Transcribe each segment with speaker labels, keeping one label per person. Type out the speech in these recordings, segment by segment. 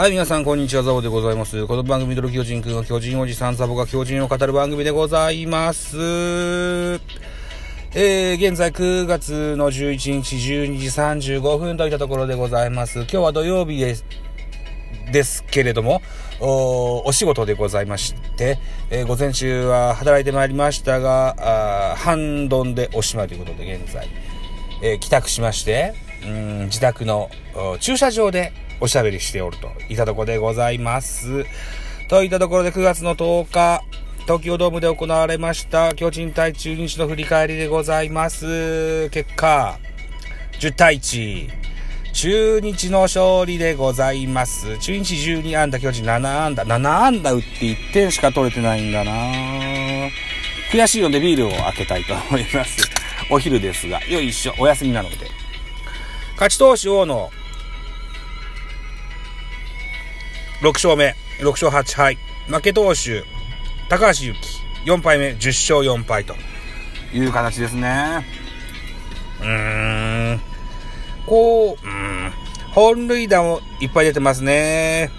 Speaker 1: はい、皆さん、こんにちは、ザボでございます。この番組、ドル巨人くんは巨人おじさんザボが巨人を語る番組でございます。えー、現在9月の11日12時35分といったところでございます。今日は土曜日です。ですけれども、おお仕事でございまして、えー、午前中は働いてまいりましたが、あ半ドンでおしまいということで現在、えー、帰宅しまして、うん自宅の駐車場でおしゃべりしておるといったところでございます。といったところで9月の10日、東京ドームで行われました巨人対中日の振り返りでございます。結果、10対1。中日の勝利でございます。中日12安打、巨人7安打。7安打打って1点しか取れてないんだな悔しいのでビールを開けたいと思います。お昼ですが、よいしょ、お休みなので。勝ち投手王の6勝目、6勝8敗。負け投手、高橋由紀、4敗目、10勝4敗という形ですね。うーん。こう、うん。本塁打もいっぱい出てますね。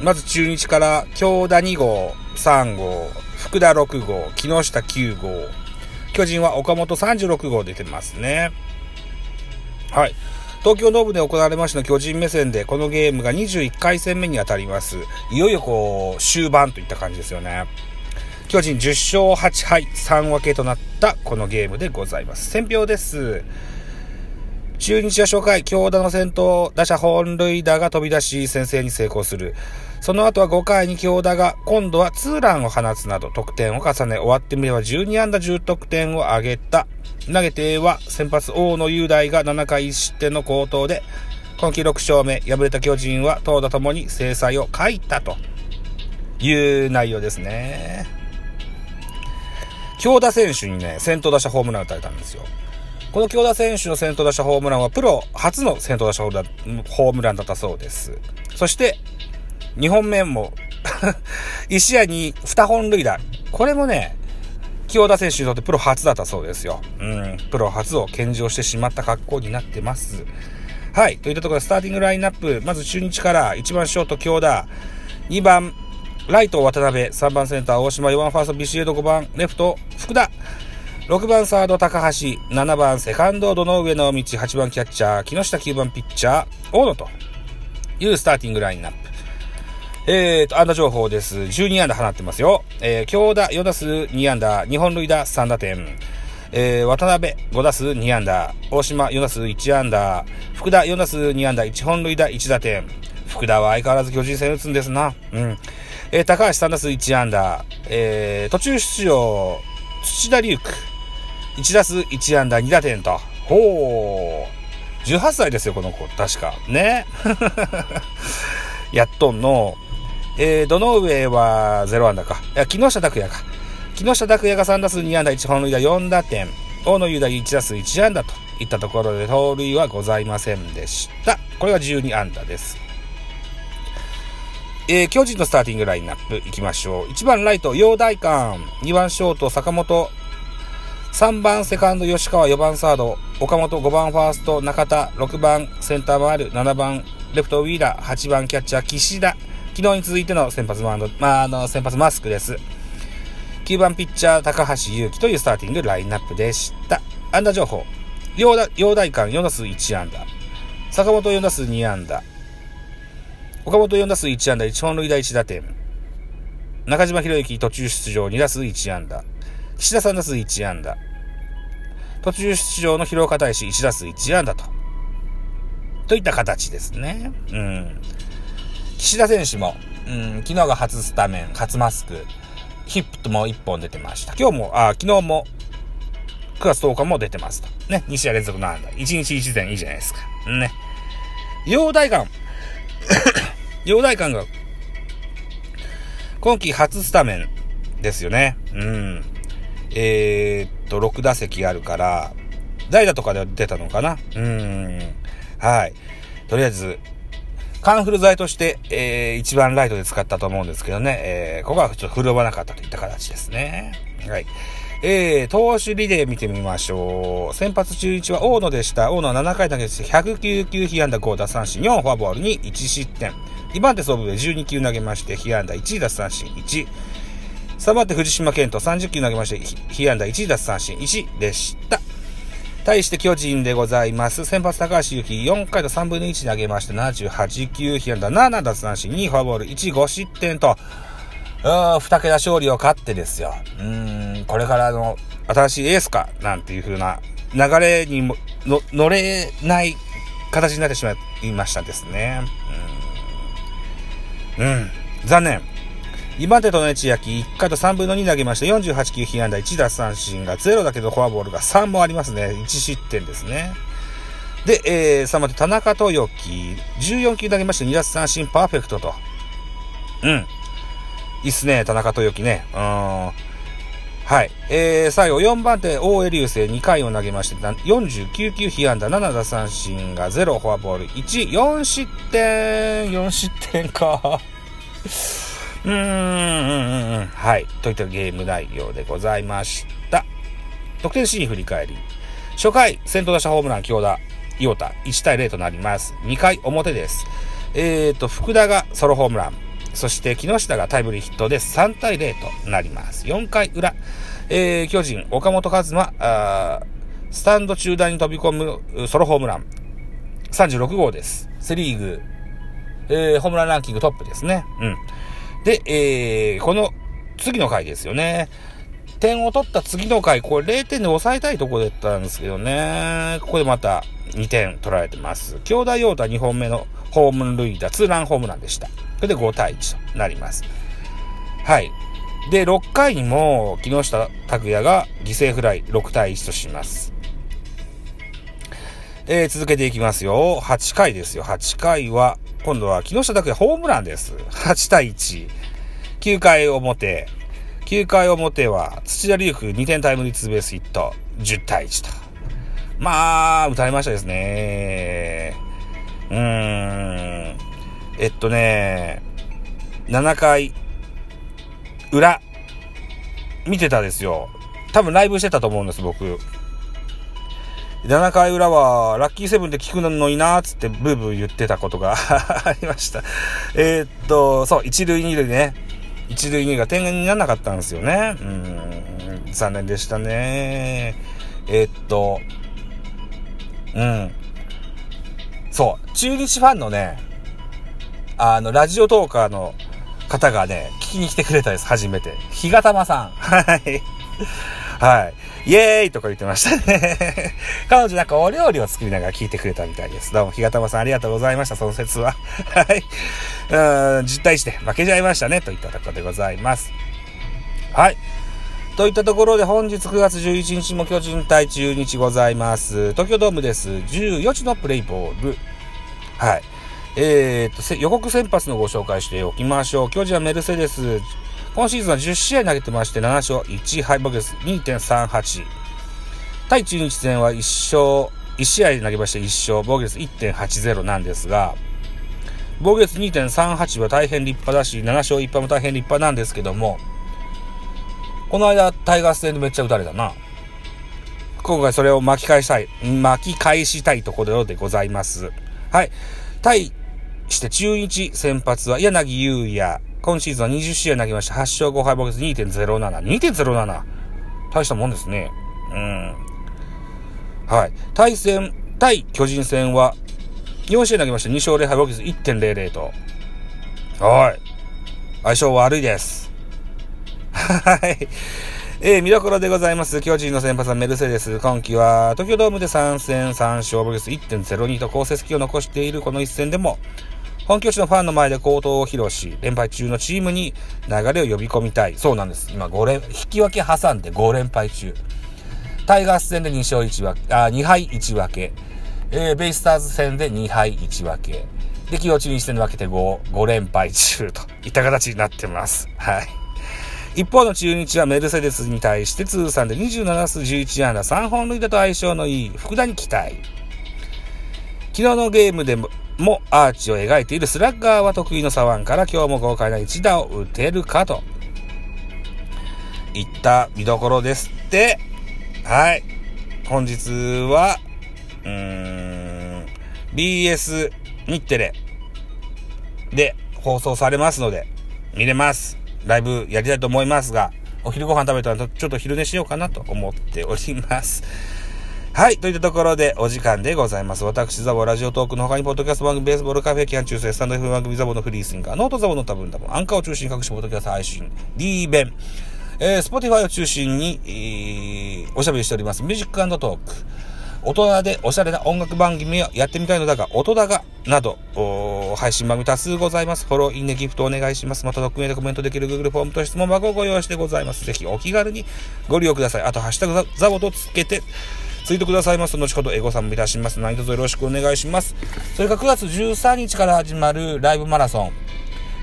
Speaker 1: まず中日から、京田2号、3号、福田6号、木下9号。巨人は岡本36号出てますね。はい。東京ドームで行われました巨人目線で、このゲームが21回戦目に当たります。いよいよこう、終盤といった感じですよね。巨人10勝8敗3分けとなったこのゲームでございます。選票です。中日は初回、強打の先頭打者本塁打が飛び出し先制に成功する。その後は5回に強打が今度はツーランを放つなど得点を重ね終わってみれば12安打10得点を挙げた。投げては先発大野雄大が7回1失点の好投で、今季6勝目、敗れた巨人は投打ともに制裁を書いたという内容ですね。京田選手にね、先頭打者ホームラン打たれたんですよ。この京田選手の先頭打者ホームランはプロ初の先頭打者ホームランだったそうです。そして、2本目も 1試合に2本塁打。これもね、清田選手にとってプロ初だったそうですよ。うん、プロ初を献上してしまった格好になってます。はい。といったところで、スターティングラインナップ、まず中日から1番ショート京田、2番ライト渡辺、3番センター大島、4番ファーストビシエド、5番レフト福田、6番サード高橋、7番セカンド堂上直道、8番キャッチャー。木下、9番ピッチャー。大野というスターティングラインナップ。えーと、安打情報です。12安打放ってますよ。えー、京田4打数2安打、日本塁打3打点。えー、渡辺5打数2安打、大島4打数1安打、福田4打数2安打、1本塁打1打点。福田は相変わらず巨人戦打つんですな。うん。えー、高橋3打数1安打、えー、途中出場、土田龍空、1打数1安打2打点と。ほう。18歳ですよ、この子。確か。ね。やっとんの、えー、どの上は0安打か。いや、木下拓也か。木下拓也が3打数2安打1本塁打4打点。大野雄大1打数1安打といったところで盗塁はございませんでした。これが12安打です。えー、巨人のスターティングラインナップいきましょう。1番ライト、陽大館。2番ショート、坂本。3番セカンド、吉川。4番サード、岡本。5番ファースト、中田。6番センター回る。7番レフトウィーラー。8番キャッチャー、岸田。昨日に続いての先発マンド、まあ、あの、先発マスクです。9番ピッチャー、高橋祐希というスターティングラインナップでした。安打情報。陽大館4打数1安打。坂本4打数2安打。岡本4打数1安打、1本塁打1打点。中島博之途中出場2打数1安打。岸田3打数1安打。途中出場の広岡大使1打数1安打と。といった形ですね。うん。岸田選手も、うん、昨日が初スタメン、初マスク、ヒップとも1本出てました。今日も、あ、昨日も、9月10日も出てますと。ね、2試合連続の安打。1日1点いいじゃないですか。ね。陽大館。陽大館が、今季初スタメンですよね。うん。えー、っと、6打席あるから、代打とかで出たのかなうん。はい。とりあえず、カンフル剤として、えー、一番ライトで使ったと思うんですけどね、えー、ここはちょっと振るわなかったといった形ですね。はい。えー、投手リレー見てみましょう。先発中1は大野でした。大野は7回投げて109球被安打5打三振4フォアボールに1失点。2番手総部で12球投げまして、被安打1奪三振1。3番手藤島健人30球投げまして、被安打1奪三振1でした。対して巨人でございます。先発高橋幸4回と3分の1投げまして78球、被安打7奪三振2フォアボール1、5失点と、二桁勝利を勝ってですよ。うん、これからの新しいエースか、なんていう風な流れにもの乗れない形になってしまいましたですね。うん、うん、残念。今手との千秋、1回と3分の2投げまして、48球被安打、1奪三振が0だけどフォアボールが3もありますね。1失点ですね。で、えー、3番手、田中豊樹、14球投げまして、2奪三振パーフェクトと。うん。いいっすね、田中豊樹ね。うん。はい。えー、最後、4番手、大江流星2回を投げまして、49球被安打、7打三振が0、フォアボール1、4失点、4失点か。うーん、はい。といったゲーム内容でございました。得点シーン振り返り。初回、先頭打者ホームラン、強打、伊オタ、1対0となります。2回表です。えーと、福田がソロホームラン。そして木下がタイムリーヒットで3対0となります。4回裏、えー、巨人、岡本和真、あスタンド中段に飛び込むソロホームラン。36号です。セリーグ、えー、ホームランランキングトップですね。うん。で、えー、この次の回ですよね。点を取った次の回、これ0点で抑えたいところだったんですけどね。ここでまた2点取られてます。兄弟用太2本目のホーム塁打、ツーランホームランでした。それで5対1となります。はい。で、6回にも木下拓也が犠牲フライ6対1とします。えー、続けていきますよ。8回ですよ。8回は、今度は木下拓也ホームランです。8対1。9回表。9回表は土田龍空2点タイムリーツーベースヒット。10対1と。まあ、打たれましたですね。うーん。えっとね、7回裏、見てたですよ。多分ライブしてたと思うんです、僕。7回裏は、ラッキーセブンで聞くのになーつってブーブー言ってたことが ありました。えー、っと、そう、一塁二塁ね。一塁二塁が点にならなかったんですよね。うん、残念でしたね。えー、っと、うん。そう、中日ファンのね、あの、ラジオトーカーの方がね、聞きに来てくれたです、初めて。ひがたまさん。はい。はい。イエーイとか言ってましたね。彼女なんかお料理を作りながら聞いてくれたみたいです。どうも、ひがたまさんありがとうございました、その説は。はい。うん、実体して負けちゃいましたね、といったところでございます。はい。といったところで本日9月11日も巨人対中日ございます。東京ドームです。14時のプレイボール。はい。えー、っと、予告先発のご紹介しておきましょう。巨人はメルセデス。今シーズンは10試合投げてまして、7勝1敗ボケス2.38。対中日戦は1勝、1試合投げまして1勝、防御率1.80なんですが、防御率2.38は大変立派だし、7勝1敗も大変立派なんですけども、この間、タイガース戦でめっちゃ打たれたな。今回それを巻き返したい、巻き返したいところでございます。はい。対して中日先発は柳優也。今シーズンは20試合投げました。8勝5敗ボケス2.07。2.07。大したもんですね。うん。はい。対戦、対巨人戦は4試合投げました。2勝0敗ボケス1.00と。はい。相性悪いです。はい。えー、見どころでございます。巨人の先発はメルセデス。今季は東京ドームで3戦3勝、ボリス1.02と好成績を残しているこの一戦でも、本拠地のファンの前で好投を披露し、連敗中のチームに流れを呼び込みたい。そうなんです。今5連、引き分け挟んで5連敗中。タイガース戦で2勝1分け、あ、2敗1分け。えー、ベイスターズ戦で2敗1分け。で、気落ちに戦で分けて5、5連敗中といった形になってます。はい。一方の中日はメルセデスに対して通算で27数11安打3本塁打と相性のいい福田に期待。昨日のゲームでももアーチを描いているスラッガーは得意の左腕から今日も豪快な一打を打てるかといった見どころですって。はい。本日は、うーん、BS 日テレで放送されますので、見れます。ライブやりたいと思いますが、お昼ご飯食べたらちょっと昼寝しようかなと思っております。はい。といったところでお時間でございます。私、ザボラジオトークの他に、ポッドキャスト番組、ベースボールカフェ、キャン中世、スタンド F 番組、ザボのフリースインガー、ノートザボの多分多分、アンカーを中心に各種ポッドキャスト配信、D 弁、えー、スポティファイを中心に、えー、おしゃべりしております。ミュージックトーク。大人でおしゃれな音楽番組をやってみたいのだが、音だが、など、配信番組多数ございます。フォロー、いいね、ギフトお願いします。また、匿名でコメントできる Google フォームと質問箱をご用意してございます。ぜひお気軽にご利用ください。あと、ハッシュタグザボとつけて、ツイートくださいますと、後ほどエゴさんもいたします。何卒よろしくお願いします。それから9月13日から始まるライブマラソン。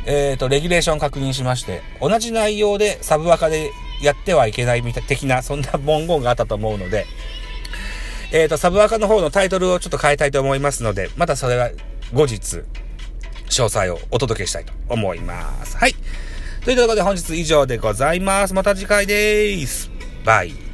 Speaker 1: えっ、ー、と、レギュレーション確認しまして、同じ内容でサブワカでやってはいけないみたい的な、そんな文言があったと思うので、えっ、ー、と、サブワカの方のタイトルをちょっと変えたいと思いますので、またそれは後日、詳細をお届けしたいと思います。はい。ということで本日以上でございます。また次回でーす。バイ。